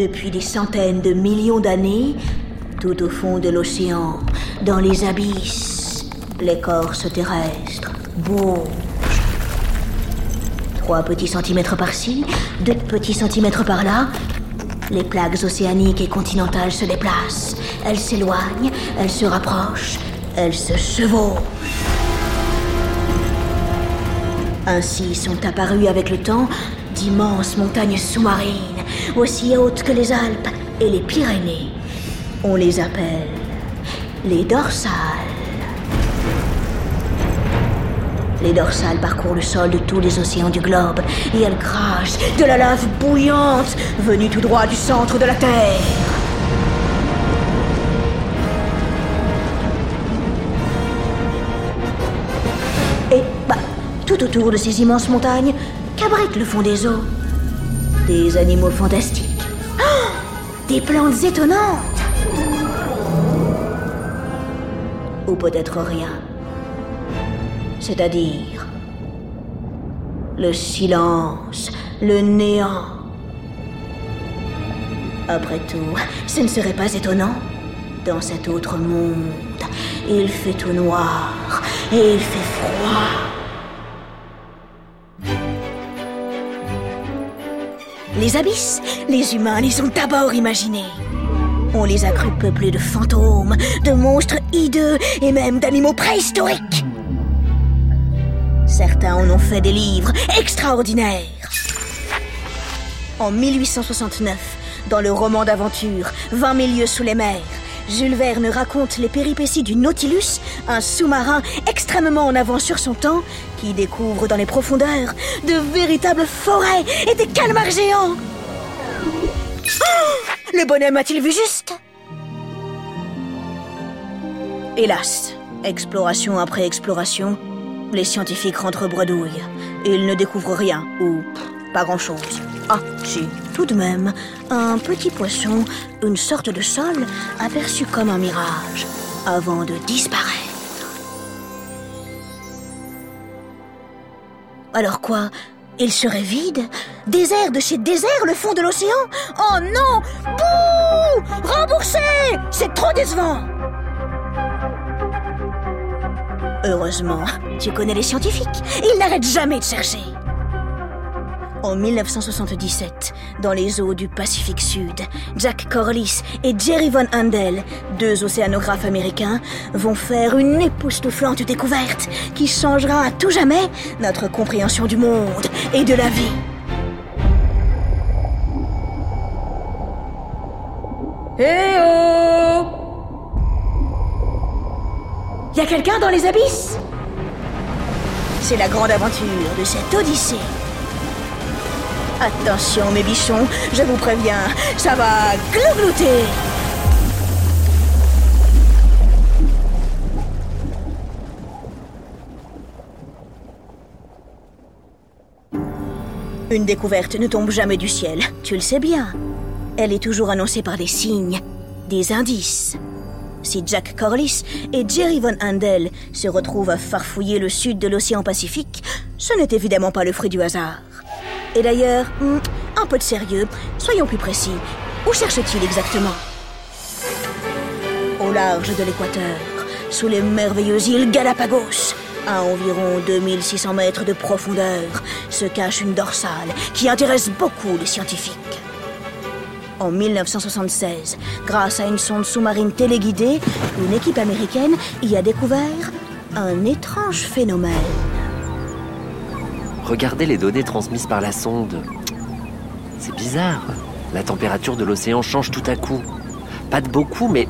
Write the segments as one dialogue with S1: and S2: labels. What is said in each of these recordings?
S1: Depuis des centaines de millions d'années, tout au fond de l'océan, dans les abysses, l'écorce terrestre bouge. Trois petits centimètres par-ci, deux petits centimètres par-là. Les plaques océaniques et continentales se déplacent. Elles s'éloignent, elles se rapprochent, elles se chevauchent. Ainsi sont apparues avec le temps d'immenses montagnes sous-marines, aussi hautes que les Alpes et les Pyrénées. On les appelle les dorsales. Les dorsales parcourent le sol de tous les océans du globe et elles crachent de la lave bouillante venue tout droit du centre de la Terre. Et bah, tout autour de ces immenses montagnes, qu'abrite le fond des eaux Des animaux fantastiques. Oh des plantes étonnantes. Ou peut-être rien. C'est-à-dire le silence, le néant. Après tout, ce ne serait pas étonnant. Dans cet autre monde, il fait tout noir et il fait froid. Les abysses, les humains les ont d'abord imaginés. On les a crus peuplés de fantômes, de monstres hideux et même d'animaux préhistoriques. Certains en ont fait des livres extraordinaires. En 1869, dans le roman d'aventure 20 000 lieues sous les mers, Jules Verne raconte les péripéties du Nautilus, un sous-marin extrêmement en avance sur son temps, qui découvre dans les profondeurs de véritables forêts et des calmars géants. Oh le bonhomme a-t-il vu juste? Hélas, exploration après exploration, les scientifiques rentrent bredouille. Ils ne découvrent rien, ou pas grand-chose. Ah, si, tout de même, un petit poisson, une sorte de sol, aperçu comme un mirage, avant de disparaître. Alors quoi? Il serait vide? Désert de chez désert, le fond de l'océan? Oh non! Bouh! Remboursé! C'est trop décevant! Heureusement, tu connais les scientifiques. Ils n'arrêtent jamais de chercher. En 1977, dans les eaux du Pacifique Sud, Jack Corliss et Jerry Von Handel, deux océanographes américains, vont faire une époustouflante découverte qui changera à tout jamais notre compréhension du monde et de la vie. Eh oh Y a quelqu'un dans les abysses? C'est la grande aventure de cette odyssée. Attention mes bichons, je vous préviens, ça va glouglouter Une découverte ne tombe jamais du ciel, tu le sais bien. Elle est toujours annoncée par des signes, des indices. Si Jack Corliss et Jerry Von Handel se retrouvent à farfouiller le sud de l'océan Pacifique, ce n'est évidemment pas le fruit du hasard. Et d'ailleurs, hmm, un peu de sérieux, soyons plus précis. Où cherche-t-il exactement? Au large de l'équateur, sous les merveilleuses îles Galapagos, à environ 2600 mètres de profondeur, se cache une dorsale qui intéresse beaucoup les scientifiques. En 1976, grâce à une sonde sous-marine téléguidée, une équipe américaine y a découvert un étrange phénomène.
S2: Regardez les données transmises par la sonde. C'est bizarre. La température de l'océan change tout à coup. Pas de beaucoup, mais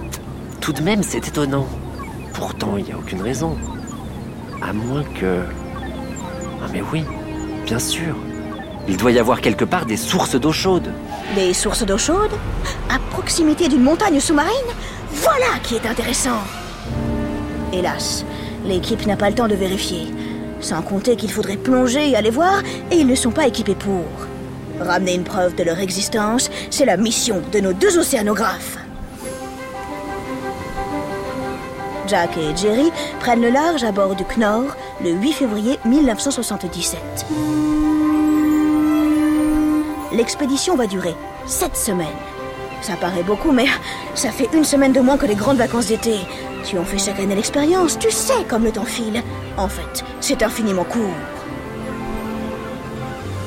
S2: tout de même, c'est étonnant. Pourtant, il n'y a aucune raison. À moins que... Ah mais oui, bien sûr. Il doit y avoir quelque part des sources d'eau chaude.
S1: Des sources d'eau chaude À proximité d'une montagne sous-marine Voilà qui est intéressant Hélas, l'équipe n'a pas le temps de vérifier. Sans compter qu'il faudrait plonger et aller voir, et ils ne sont pas équipés pour. Ramener une preuve de leur existence, c'est la mission de nos deux océanographes. Jack et Jerry prennent le large à bord du Knorr le 8 février 1977. L'expédition va durer sept semaines. Ça paraît beaucoup, mais ça fait une semaine de moins que les grandes vacances d'été. Tu en fais chaque année l'expérience, tu sais comme le temps file. En fait, c'est infiniment court.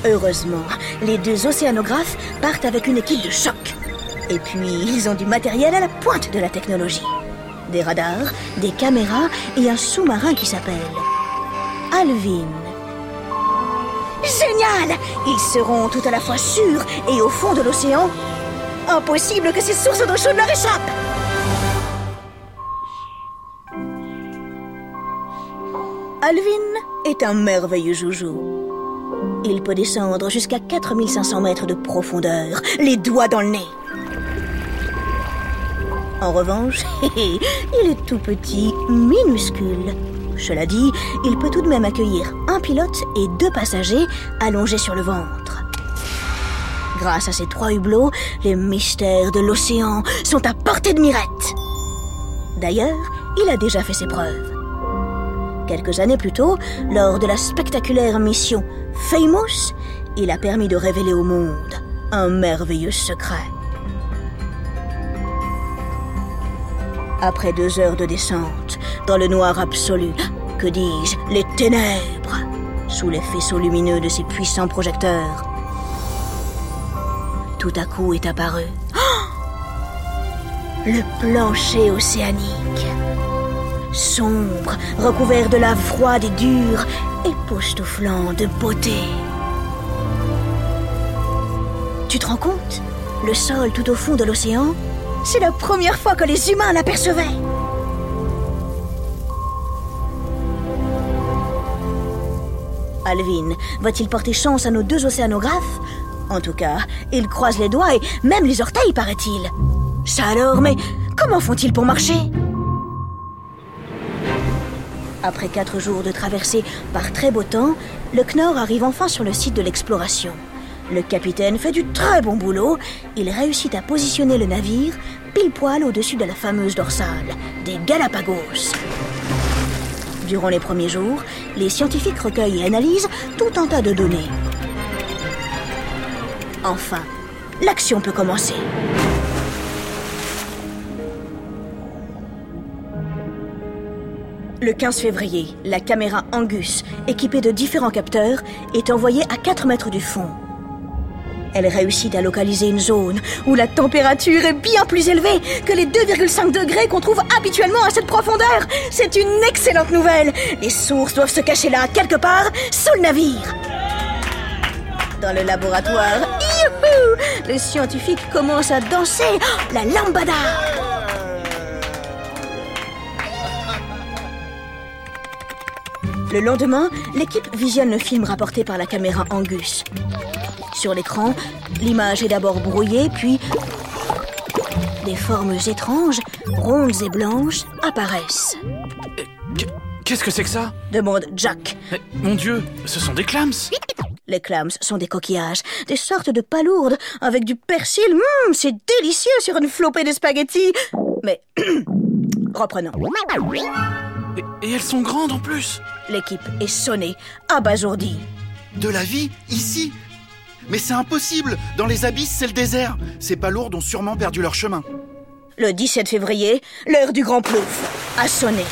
S1: Heureusement, les deux océanographes partent avec une équipe de choc. Et puis, ils ont du matériel à la pointe de la technologie. Des radars, des caméras et un sous-marin qui s'appelle Alvin. Génial Ils seront tout à la fois sûrs et au fond de l'océan. Impossible que ces sources d'eau chaude leur échappent Alvin est un merveilleux joujou. Il peut descendre jusqu'à 4500 mètres de profondeur, les doigts dans le nez. En revanche, il est tout petit, minuscule. Cela dit, il peut tout de même accueillir un pilote et deux passagers allongés sur le ventre. Grâce à ces trois hublots, les mystères de l'océan sont à portée de mirette. D'ailleurs, il a déjà fait ses preuves. Quelques années plus tôt, lors de la spectaculaire mission Famous, il a permis de révéler au monde un merveilleux secret. Après deux heures de descente, dans le noir absolu, que dis-je, les ténèbres, sous les faisceaux lumineux de ces puissants projecteurs, tout à coup est apparu le plancher océanique. Sombre, recouvert de lave froide et dure, époustouflant de beauté. Tu te rends compte? Le sol tout au fond de l'océan c'est la première fois que les humains l'apercevaient. Alvin va-t-il porter chance à nos deux océanographes? En tout cas, ils croisent les doigts et même les orteils, paraît-il. Ça alors, mais comment font-ils pour marcher? Après quatre jours de traversée par très beau temps, le Knorr arrive enfin sur le site de l'exploration. Le capitaine fait du très bon boulot. Il réussit à positionner le navire pile poil au-dessus de la fameuse dorsale des Galapagos. Durant les premiers jours, les scientifiques recueillent et analysent tout un tas de données. Enfin, l'action peut commencer. Le 15 février, la caméra Angus, équipée de différents capteurs, est envoyée à 4 mètres du fond. Elle réussit à localiser une zone où la température est bien plus élevée que les 2,5 degrés qu'on trouve habituellement à cette profondeur. C'est une excellente nouvelle. Les sources doivent se cacher là, quelque part, sous le navire. Dans le laboratoire, youhou, les scientifiques commencent à danser la lambada. Le lendemain, l'équipe visionne le film rapporté par la caméra Angus. Sur l'écran, l'image est d'abord brouillée, puis des formes étranges, rondes et blanches, apparaissent.
S3: Qu'est-ce que c'est que ça?
S1: Demande Jack.
S3: mon Dieu, ce sont des clams
S1: Les clams sont des coquillages, des sortes de palourdes avec du persil. Hum, c'est délicieux sur une flopée de spaghettis. Mais reprenons.
S3: Et, et elles sont grandes en plus
S1: L'équipe est sonnée, abasourdie.
S4: De la vie ici mais c'est impossible Dans les abysses, c'est le désert Ces palourdes ont sûrement perdu leur chemin.
S1: Le 17 février, l'heure du grand plouf a sonné.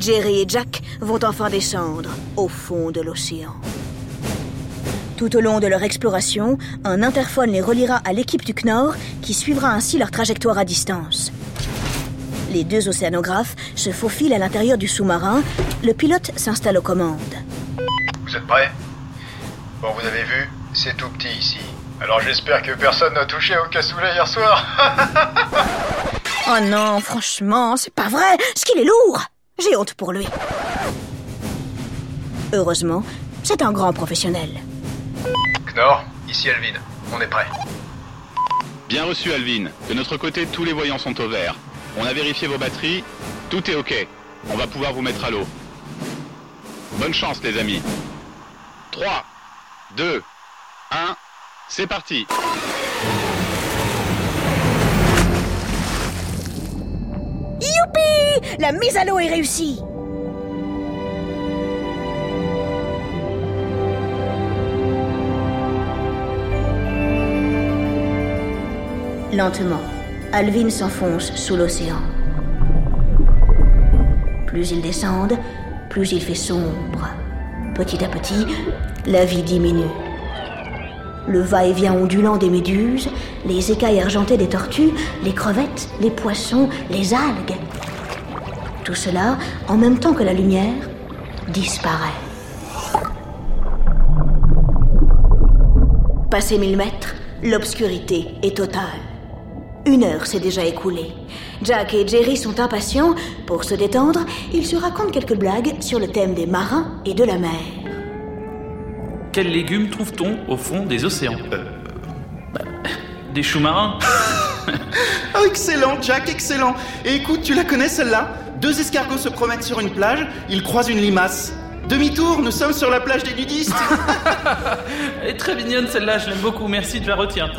S1: Jerry et Jack vont enfin descendre au fond de l'océan. Tout au long de leur exploration, un interphone les reliera à l'équipe du Knorr qui suivra ainsi leur trajectoire à distance. Les deux océanographes se faufilent à l'intérieur du sous-marin. Le pilote s'installe aux commandes.
S5: Vous êtes prêts? Bon, vous avez vu, c'est tout petit ici. Alors j'espère que personne n'a touché au cassoulet hier soir.
S1: oh non, franchement, c'est pas vrai. Ce qu'il est lourd. J'ai honte pour lui. Heureusement, c'est un grand professionnel.
S5: Knorr, ici Alvin. On est prêt.
S6: Bien reçu Alvin. De notre côté, tous les voyants sont au vert. On a vérifié vos batteries. Tout est OK. On va pouvoir vous mettre à l'eau. Bonne chance les amis. 3, 2, 1, c'est parti
S1: Youpi La mise à l'eau est réussie Lentement, Alvin s'enfonce sous l'océan. Plus ils descendent, plus il fait sombre. Petit à petit, la vie diminue. Le va-et-vient ondulant des méduses, les écailles argentées des tortues, les crevettes, les poissons, les algues. Tout cela, en même temps que la lumière, disparaît. Passé mille mètres, l'obscurité est totale. Une heure s'est déjà écoulée. Jack et Jerry sont impatients. Pour se détendre, ils se racontent quelques blagues sur le thème des marins et de la mer.
S3: Quels légumes trouve-t-on au fond des océans Bah, Des choux marins
S4: Oh, excellent, Jack, excellent. Et écoute, tu la connais celle-là? Deux escargots se promènent sur une plage, ils croisent une limace. Demi-tour, nous sommes sur la plage des nudistes.
S3: Elle est très mignonne celle-là, je l'aime beaucoup, merci, je la retiens.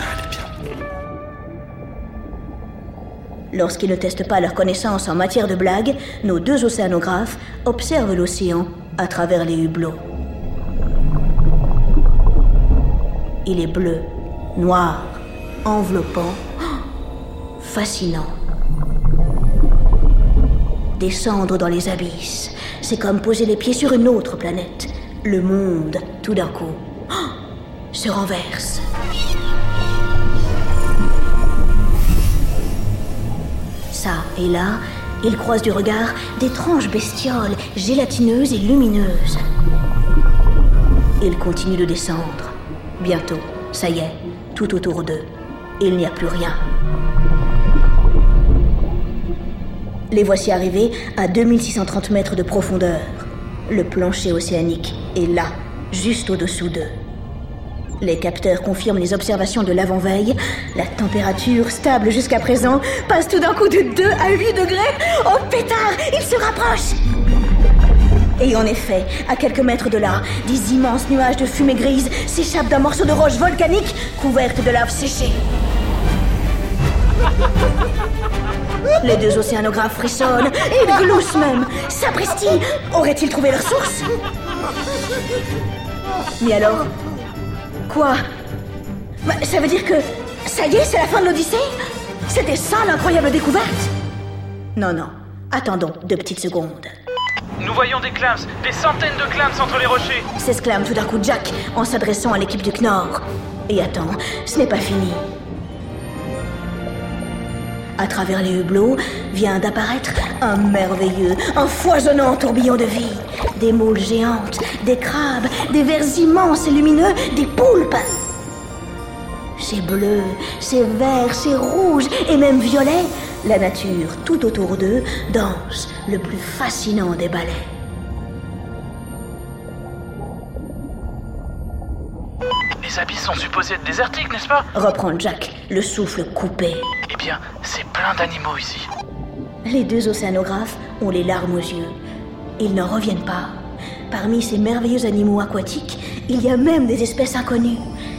S1: Lorsqu'ils ne testent pas leur connaissance en matière de blagues, nos deux océanographes observent l'océan à travers les hublots. Il est bleu, noir, enveloppant, fascinant. Descendre dans les abysses, c'est comme poser les pieds sur une autre planète. Le monde, tout d'un coup, se renverse. Ça et là, ils croisent du regard d'étranges bestioles gélatineuses et lumineuses. Ils continuent de descendre. Bientôt, ça y est, tout autour d'eux, il n'y a plus rien. Les voici arrivés à 2630 mètres de profondeur. Le plancher océanique est là, juste au-dessous d'eux. Les capteurs confirment les observations de l'avant-veille. La température, stable jusqu'à présent, passe tout d'un coup de 2 à 8 degrés. Oh pétard, il se rapproche Et en effet, à quelques mètres de là, des immenses nuages de fumée grise s'échappent d'un morceau de roche volcanique couverte de lave séchée. Les deux océanographes frissonnent et gloussent même. Sapristi Auraient-ils trouvé leur source? Mais alors Quoi? Bah, Ça veut dire que... Ça y est, c'est la fin de l'Odyssée? C'était ça l'incroyable découverte? Non, non. Attendons deux petites secondes.
S3: Nous voyons des clams, des centaines de clams entre les rochers.
S1: S'exclame tout d'un coup Jack en s'adressant à l'équipe du Knorr. Et attends, ce n'est pas fini. À travers les hublots vient d'apparaître un merveilleux, un foisonnant tourbillon de vie. Des moules géantes, des crabes, des vers immenses et lumineux, des poulpes. C'est bleu, c'est vert, c'est rouge et même violet. La nature, tout autour d'eux, danse le plus fascinant des ballets.
S3: Les abysses sont supposés être désertiques, n'est-ce pas?
S1: Reprend Jack, le souffle coupé.
S3: Eh bien, c'est plein d'animaux ici.
S1: Les deux océanographes ont les larmes aux yeux. Ils n'en reviennent pas. Parmi ces merveilleux animaux aquatiques, il y a même des espèces inconnues.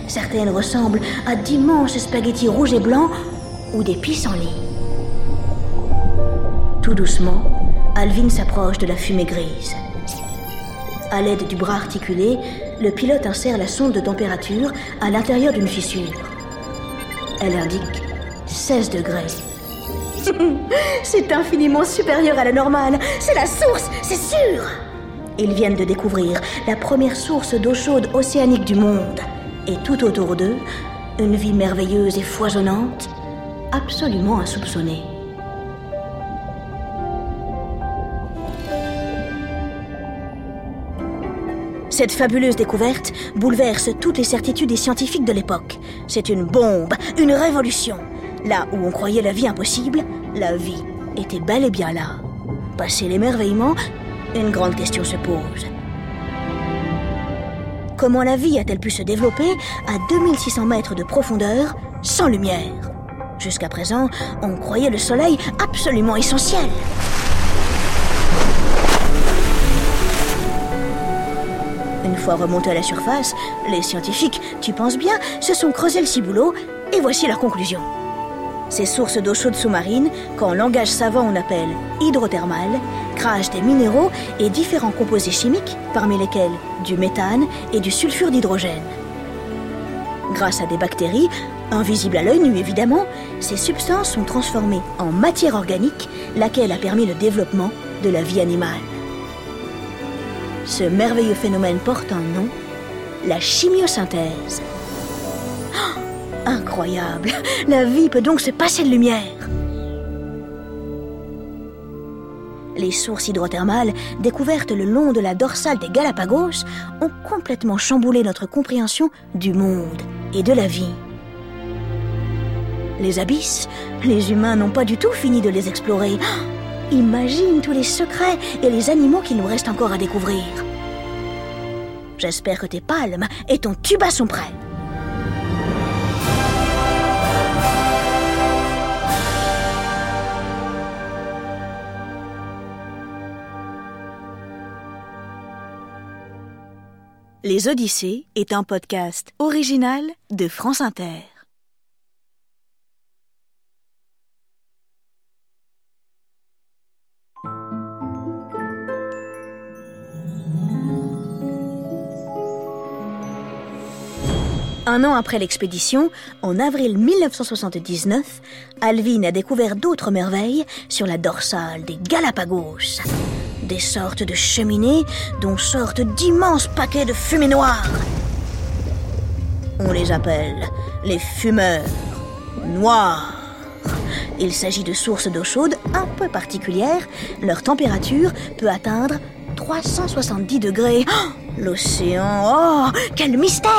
S1: Certaines ressemblent à d'immenses spaghettis rouges et blancs ou des pissenlits. Tout doucement, Alvin s'approche de la fumée grise. À l'aide du bras articulé, le pilote insère la sonde de température à l'intérieur d'une fissure. Elle indique 16 degrés. C'est infiniment supérieur à la normale. C'est la source, c'est sûr. Ils viennent de découvrir la première source d'eau chaude océanique du monde. Et tout autour d'eux, une vie merveilleuse et foisonnante, absolument insoupçonnée. Cette fabuleuse découverte bouleverse toutes les certitudes des scientifiques de l'époque. C'est une bombe, une révolution. Là où on croyait la vie impossible, la vie était bel et bien là. Passé l'émerveillement, une grande question se pose. Comment la vie a-t-elle pu se développer à 2600 mètres de profondeur sans lumière? Jusqu'à présent, on croyait le soleil absolument essentiel. Une fois remontés à la surface, les scientifiques, tu penses bien, se sont creusés le ciboulot et voici leur conclusion. Ces sources d'eau chaude sous-marine, qu'en langage savant on appelle hydrothermales, des minéraux et différents composés chimiques, parmi lesquels du méthane et du sulfure d'hydrogène. Grâce à des bactéries, invisibles à l'œil nu évidemment, ces substances sont transformées en matière organique, laquelle a permis le développement de la vie animale. Ce merveilleux phénomène porte un nom, la chimiosynthèse. Incroyable La vie peut donc se passer de lumière Les sources hydrothermales, découvertes le long de la dorsale des Galapagos, ont complètement chamboulé notre compréhension du monde et de la vie. Les abysses, les humains n'ont pas du tout fini de les explorer. Oh, imagine tous les secrets et les animaux qu'il nous reste encore à découvrir. J'espère que tes palmes et ton tuba sont prêts. Les Odyssées est un podcast original de France Inter. Un an après l'expédition, en avril 1979, Alvin a découvert d'autres merveilles sur la dorsale des Galapagos des sortes de cheminées dont sortent d'immenses paquets de fumée noire. On les appelle les fumeurs noirs. Il s'agit de sources d'eau chaude un peu particulières. Leur température peut atteindre 370 degrés. Oh, L'océan, oh, quel mystère